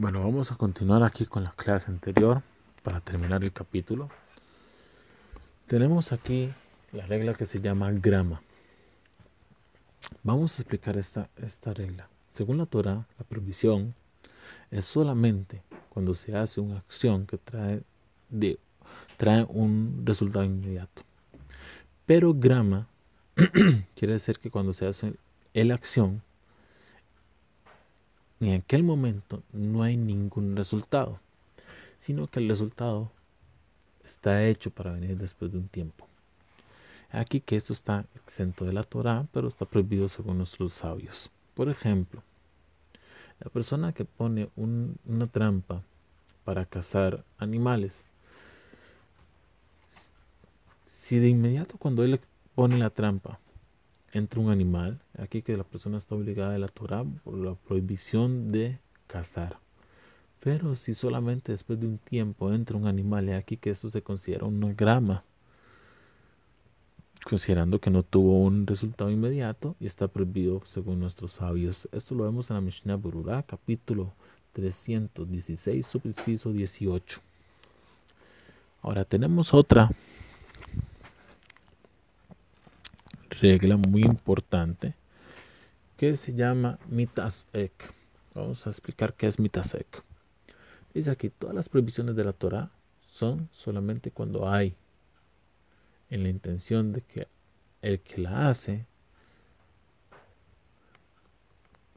Bueno, vamos a continuar aquí con la clase anterior para terminar el capítulo. Tenemos aquí la regla que se llama grama. Vamos a explicar esta, esta regla. Según la Torah, la prohibición es solamente cuando se hace una acción que trae, de, trae un resultado inmediato. Pero grama quiere decir que cuando se hace la acción, en aquel momento no hay ningún resultado, sino que el resultado está hecho para venir después de un tiempo. Aquí que esto está exento de la Torah, pero está prohibido según nuestros sabios. Por ejemplo, la persona que pone una trampa para cazar animales, si de inmediato cuando él pone la trampa entra un animal, aquí que la persona está obligada de la Torah por la prohibición de cazar. Pero si solamente después de un tiempo entra un animal, aquí que esto se considera una grama, considerando que no tuvo un resultado inmediato y está prohibido según nuestros sabios. Esto lo vemos en la Mishnah Burura, capítulo 316, subpreciso 18. Ahora tenemos otra regla muy importante que se llama mitasek. Vamos a explicar qué es mitasek. Dice aquí, todas las prohibiciones de la Torah son solamente cuando hay en la intención de que el que la hace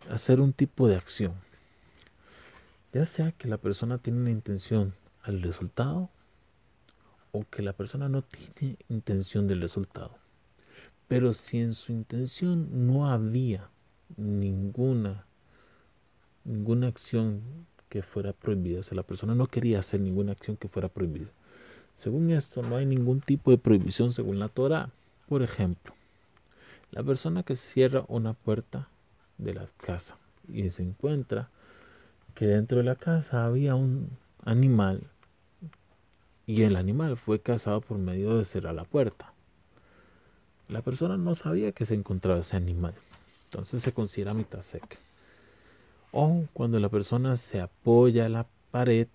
hacer un tipo de acción. Ya sea que la persona tiene una intención al resultado o que la persona no tiene intención del resultado. Pero si en su intención no había ninguna, ninguna acción que fuera prohibida, o sea, la persona no quería hacer ninguna acción que fuera prohibida. Según esto, no hay ningún tipo de prohibición según la Torah. Por ejemplo, la persona que cierra una puerta de la casa y se encuentra que dentro de la casa había un animal y el animal fue cazado por medio de cerrar la puerta. La persona no sabía que se encontraba ese animal. Entonces se considera mitad seca. O cuando la persona se apoya a la pared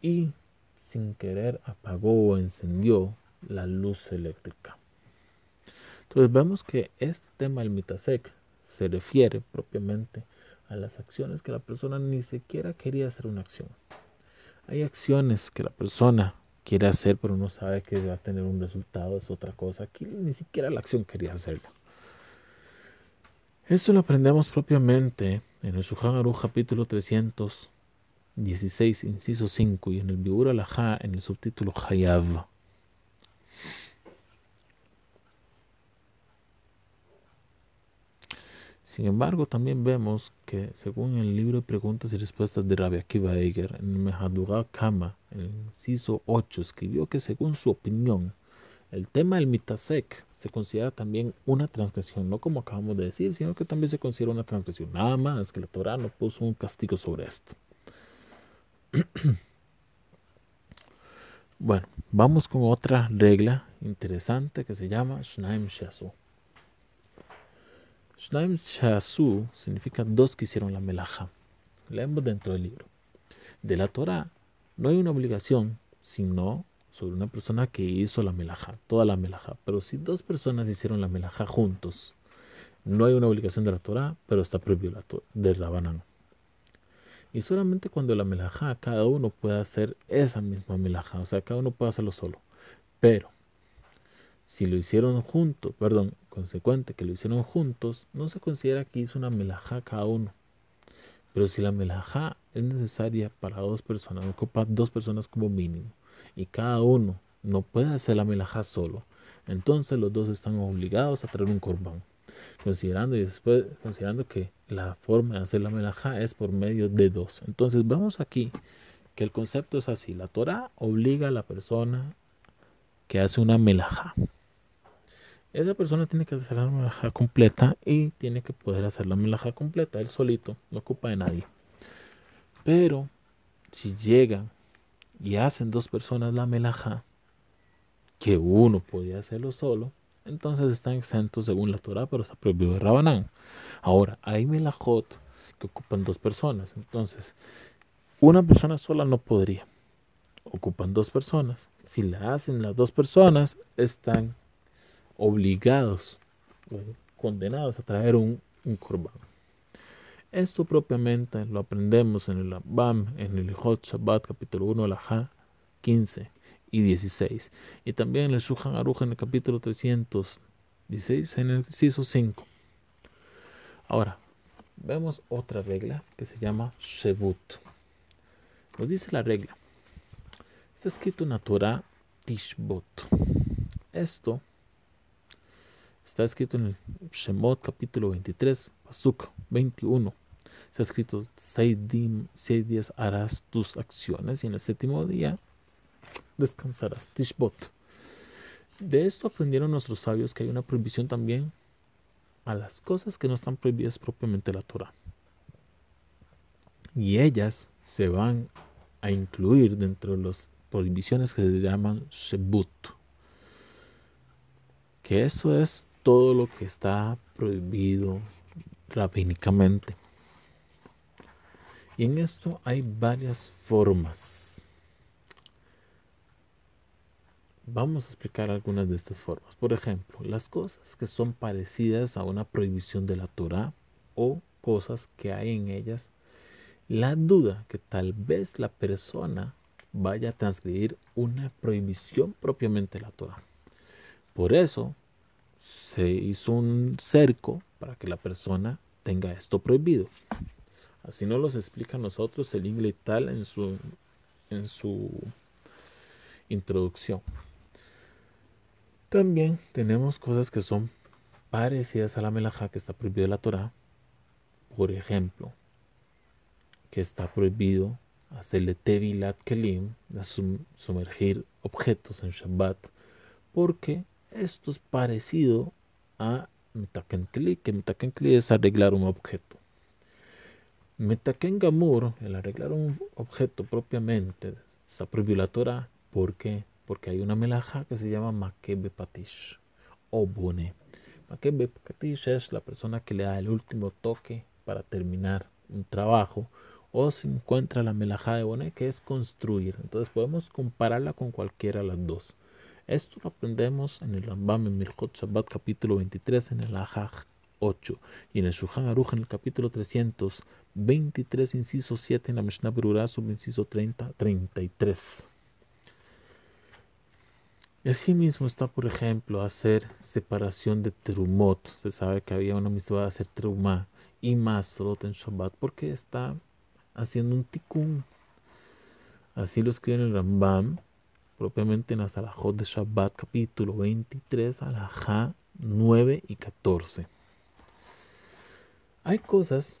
y sin querer apagó o encendió la luz eléctrica. Entonces vemos que este tema del mitasek se refiere propiamente a las acciones que la persona ni siquiera quería hacer una acción. Hay acciones que la persona quiere hacer, pero no sabe que va a tener un resultado, es otra cosa. Aquí ni siquiera la acción quería hacerlo. Esto lo aprendemos propiamente en el Aruch capítulo 316, inciso 5, y en el Biur Alajá en el subtítulo Hayav. Sin embargo, también vemos que, según el libro de preguntas y respuestas de Rabbi Akiva Eiger, en Mehadurah Kama, en el inciso 8, escribió que, según su opinión, el tema del mitasek se considera también una transgresión, no como acabamos de decir, sino que también se considera una transgresión. Nada más que la Torah no puso un castigo sobre esto. bueno, vamos con otra regla interesante que se llama Shnaim Shasu. Shnaim Shasu significa dos que hicieron la melaja. Leemos dentro del libro. De la Torah no hay una obligación, sino sobre una persona que hizo la melaja, toda la melaja. Pero si dos personas hicieron la melaja juntos, no hay una obligación de la Torah, pero está prohibido la del Rabanán. Y solamente cuando la melaja, cada uno puede hacer esa misma melaja, o sea, cada uno puede hacerlo solo. Pero si lo hicieron juntos, perdón, consecuente que lo hicieron juntos, no se considera que hizo una melajá cada uno. Pero si la melajá es necesaria para dos personas, ocupa dos personas como mínimo, y cada uno no puede hacer la melajá solo, entonces los dos están obligados a traer un corbán. Considerando y después considerando que la forma de hacer la melajá es por medio de dos. Entonces vemos aquí que el concepto es así. La Torah obliga a la persona que hace una melajá esa persona tiene que hacer la melaja completa y tiene que poder hacer la melaja completa él solito, no ocupa de nadie. Pero si llegan y hacen dos personas la melaja, que uno podía hacerlo solo, entonces están exentos según la Torah, pero está prohibido de Rabanán. Ahora, hay melajot que ocupan dos personas, entonces Una persona sola no podría. Ocupan dos personas. Si la hacen las dos personas, están obligados condenados a traer un, un Esto propiamente lo aprendemos en el Abam, en el Hot Shabbat, capítulo 1, la 15 y 16. Y también en el Shuhan Aruch, en el capítulo 316, en el inciso 5. Ahora, vemos otra regla que se llama Shebut. Nos dice la regla. Está escrito en la Torah Tishbot. Esto está escrito en el Shemot capítulo 23, Pasuk 21. Está escrito, seis, días harás tus acciones y en el séptimo día descansarás. Tishbot. De esto aprendieron nuestros sabios que hay una prohibición también a las cosas que no están prohibidas propiamente la Torah. Y ellas se van a incluir dentro de las prohibiciones que se llaman Shebut. Que eso es todo lo que está prohibido rabínicamente. Y en esto hay varias formas. Vamos a explicar algunas de estas formas. Por ejemplo, las cosas que son parecidas a una prohibición de la Torah o cosas que hay en ellas la duda que tal vez la persona vaya a transgredir una prohibición propiamente de la Torah. Por eso se hizo un cerco para que la persona tenga esto prohibido. Así nos los explica nosotros el inglés tal en su, en su introducción. También tenemos cosas que son parecidas a la melajá que está prohibida de la Torah. Por ejemplo, que está prohibido hacerle tevilat kelim, sumergir objetos en Shabbat, porque esto es parecido a metaken que metaken es arreglar un objeto. Metaken gamur, el arreglar un objeto propiamente, está prohibido ¿por qué? porque hay una melaja que se llama Makebe Patish o Bune. Makebe Patish es la persona que le da el último toque para terminar un trabajo o se encuentra la melaja de Bone que es construir. Entonces podemos compararla con cualquiera de las dos. Esto lo aprendemos en el Rambam en Mirjot Shabbat capítulo 23 en el Ajaj 8 y en el Shulchan Aruch en el capítulo 323 inciso 7 en la Mishnah Berurah sub inciso 30 33. Y así mismo está, por ejemplo, hacer separación de terumot. Se sabe que había una misma de hacer terumá y masrot en Shabbat porque está haciendo un tikkun. Así lo escribe en el Rambam, propiamente en la Salahot de Shabbat, capítulo 23, alajá 9 y 14. Hay cosas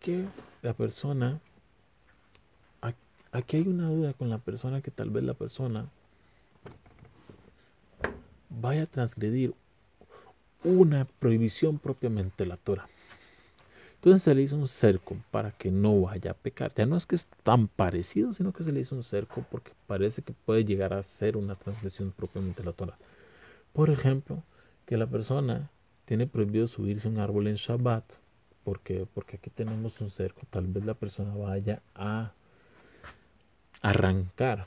que la persona aquí hay una duda con la persona que tal vez la persona vaya a transgredir una prohibición propiamente la Torah. Entonces se le hizo un cerco para que no vaya a pecar. Ya no es que es tan parecido, sino que se le hizo un cerco porque parece que puede llegar a ser una transgresión propiamente la Torah. Por ejemplo, que la persona tiene prohibido subirse a un árbol en Shabbat. porque Porque aquí tenemos un cerco. Tal vez la persona vaya a arrancar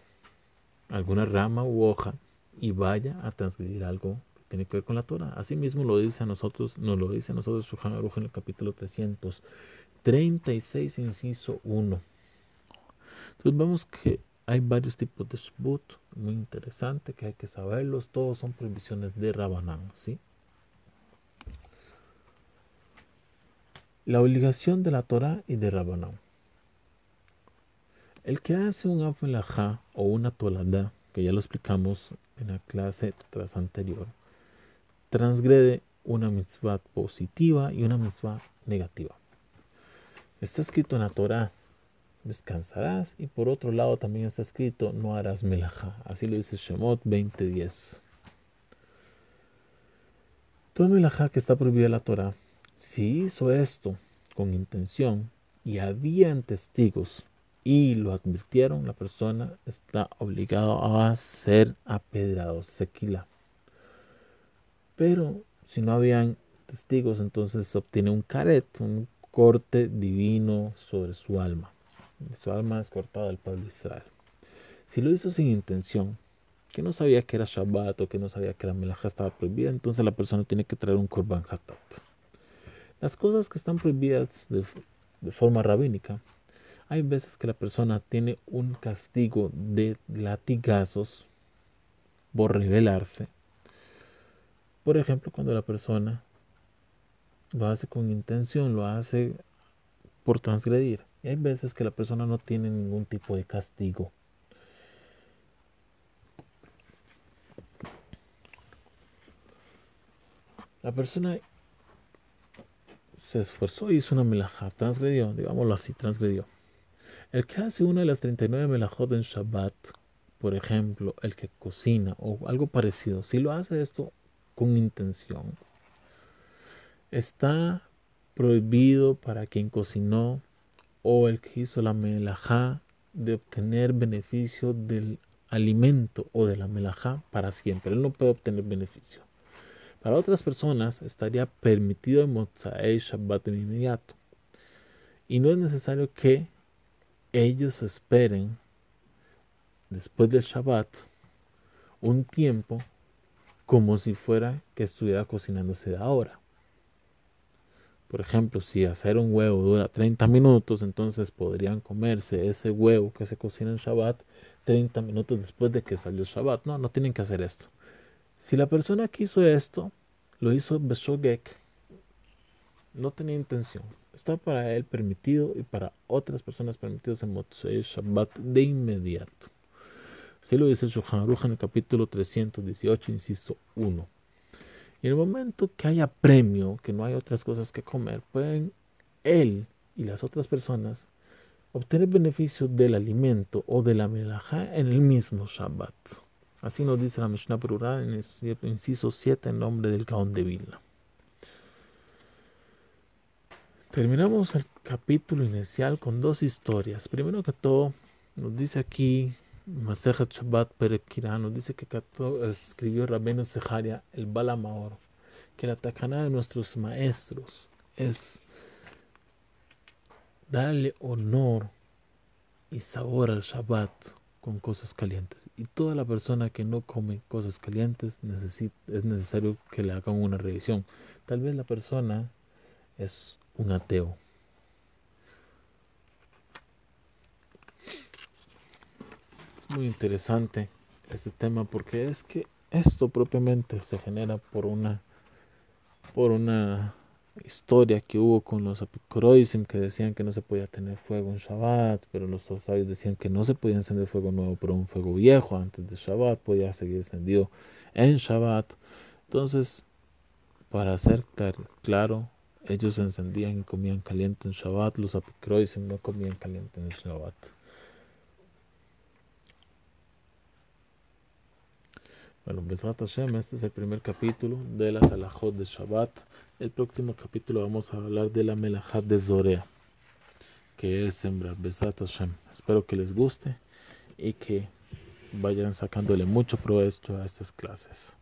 alguna rama u hoja y vaya a transgredir algo tiene que ver con la Torah. Asimismo lo dice a nosotros, nos lo dice a nosotros Shuhan Aruch en el capítulo 336, inciso 1. Entonces vemos que hay varios tipos de shbut, muy interesante, que hay que saberlos, todos son prohibiciones de Rabanán, ¿sí? La obligación de la Torah y de Rabanán. El que hace un afelajá o una tolada, que ya lo explicamos en la clase tras anterior, transgrede una mitzvah positiva y una mitzvah negativa. Está escrito en la Torah, descansarás, y por otro lado también está escrito, no harás melajá. Así lo dice Shemot 20.10. Todo melajá que está prohibido en la Torah, si hizo esto con intención y habían testigos y lo advirtieron, la persona está obligado a ser apedrado, sequila. Pero si no habían testigos, entonces se obtiene un caret, un corte divino sobre su alma. Su alma es cortada al pueblo de Israel. Si lo hizo sin intención, que no sabía que era Shabbat o que no sabía que la melaja estaba prohibida, entonces la persona tiene que traer un korban hatat. Las cosas que están prohibidas de, de forma rabínica, hay veces que la persona tiene un castigo de latigazos por rebelarse. Por ejemplo, cuando la persona lo hace con intención, lo hace por transgredir. Y hay veces que la persona no tiene ningún tipo de castigo. La persona se esforzó y hizo una melajá, transgredió, digámoslo así, transgredió. El que hace una de las 39 melajot en Shabbat, por ejemplo, el que cocina o algo parecido, si lo hace esto con intención, está prohibido para quien cocinó o el que hizo la melajá de obtener beneficio del alimento o de la melajá para siempre. Él no puede obtener beneficio. Para otras personas estaría permitido el Mozaei Shabbat de inmediato. Y no es necesario que ellos esperen después del Shabbat un tiempo como si fuera que estuviera cocinándose de ahora. Por ejemplo, si hacer un huevo dura 30 minutos, entonces podrían comerse ese huevo que se cocina en Shabbat 30 minutos después de que salió Shabbat. No, no tienen que hacer esto. Si la persona que hizo esto lo hizo Beshogek, no tenía intención. Está para él permitido y para otras personas permitidos en Motzei Shabbat de inmediato. Así lo dice Shulchan Aruch en el capítulo 318, inciso 1. Y en el momento que haya premio, que no hay otras cosas que comer, pueden él y las otras personas obtener beneficio del alimento o de la melajá en el mismo Shabbat. Así nos dice la Mishnah Perurá en el inciso 7 en nombre del Gaón de Vilna. Terminamos el capítulo inicial con dos historias. Primero que todo, nos dice aquí Masejet Shabbat Perekira, nos dice que escribió Rabeno Sejaria, el Balamaor, que la tacana de nuestros maestros es darle honor y sabor al Shabbat con cosas calientes. Y toda la persona que no come cosas calientes es necesario que le hagan una revisión. Tal vez la persona es un ateo. Muy interesante este tema porque es que esto propiamente se genera por una por una historia que hubo con los apicoroisim que decían que no se podía tener fuego en Shabbat, pero los sabios decían que no se podía encender fuego nuevo, pero un fuego viejo antes de Shabbat podía seguir encendido en Shabbat. Entonces, para ser claro, ellos encendían y comían caliente en Shabbat, los apicroisim no comían caliente en Shabbat. Bueno, Besrat Hashem, este es el primer capítulo de las alajot de Shabbat. El próximo capítulo vamos a hablar de la melajat de Zorea, que es sembrar Besrat Hashem. Espero que les guste y que vayan sacándole mucho provecho a estas clases.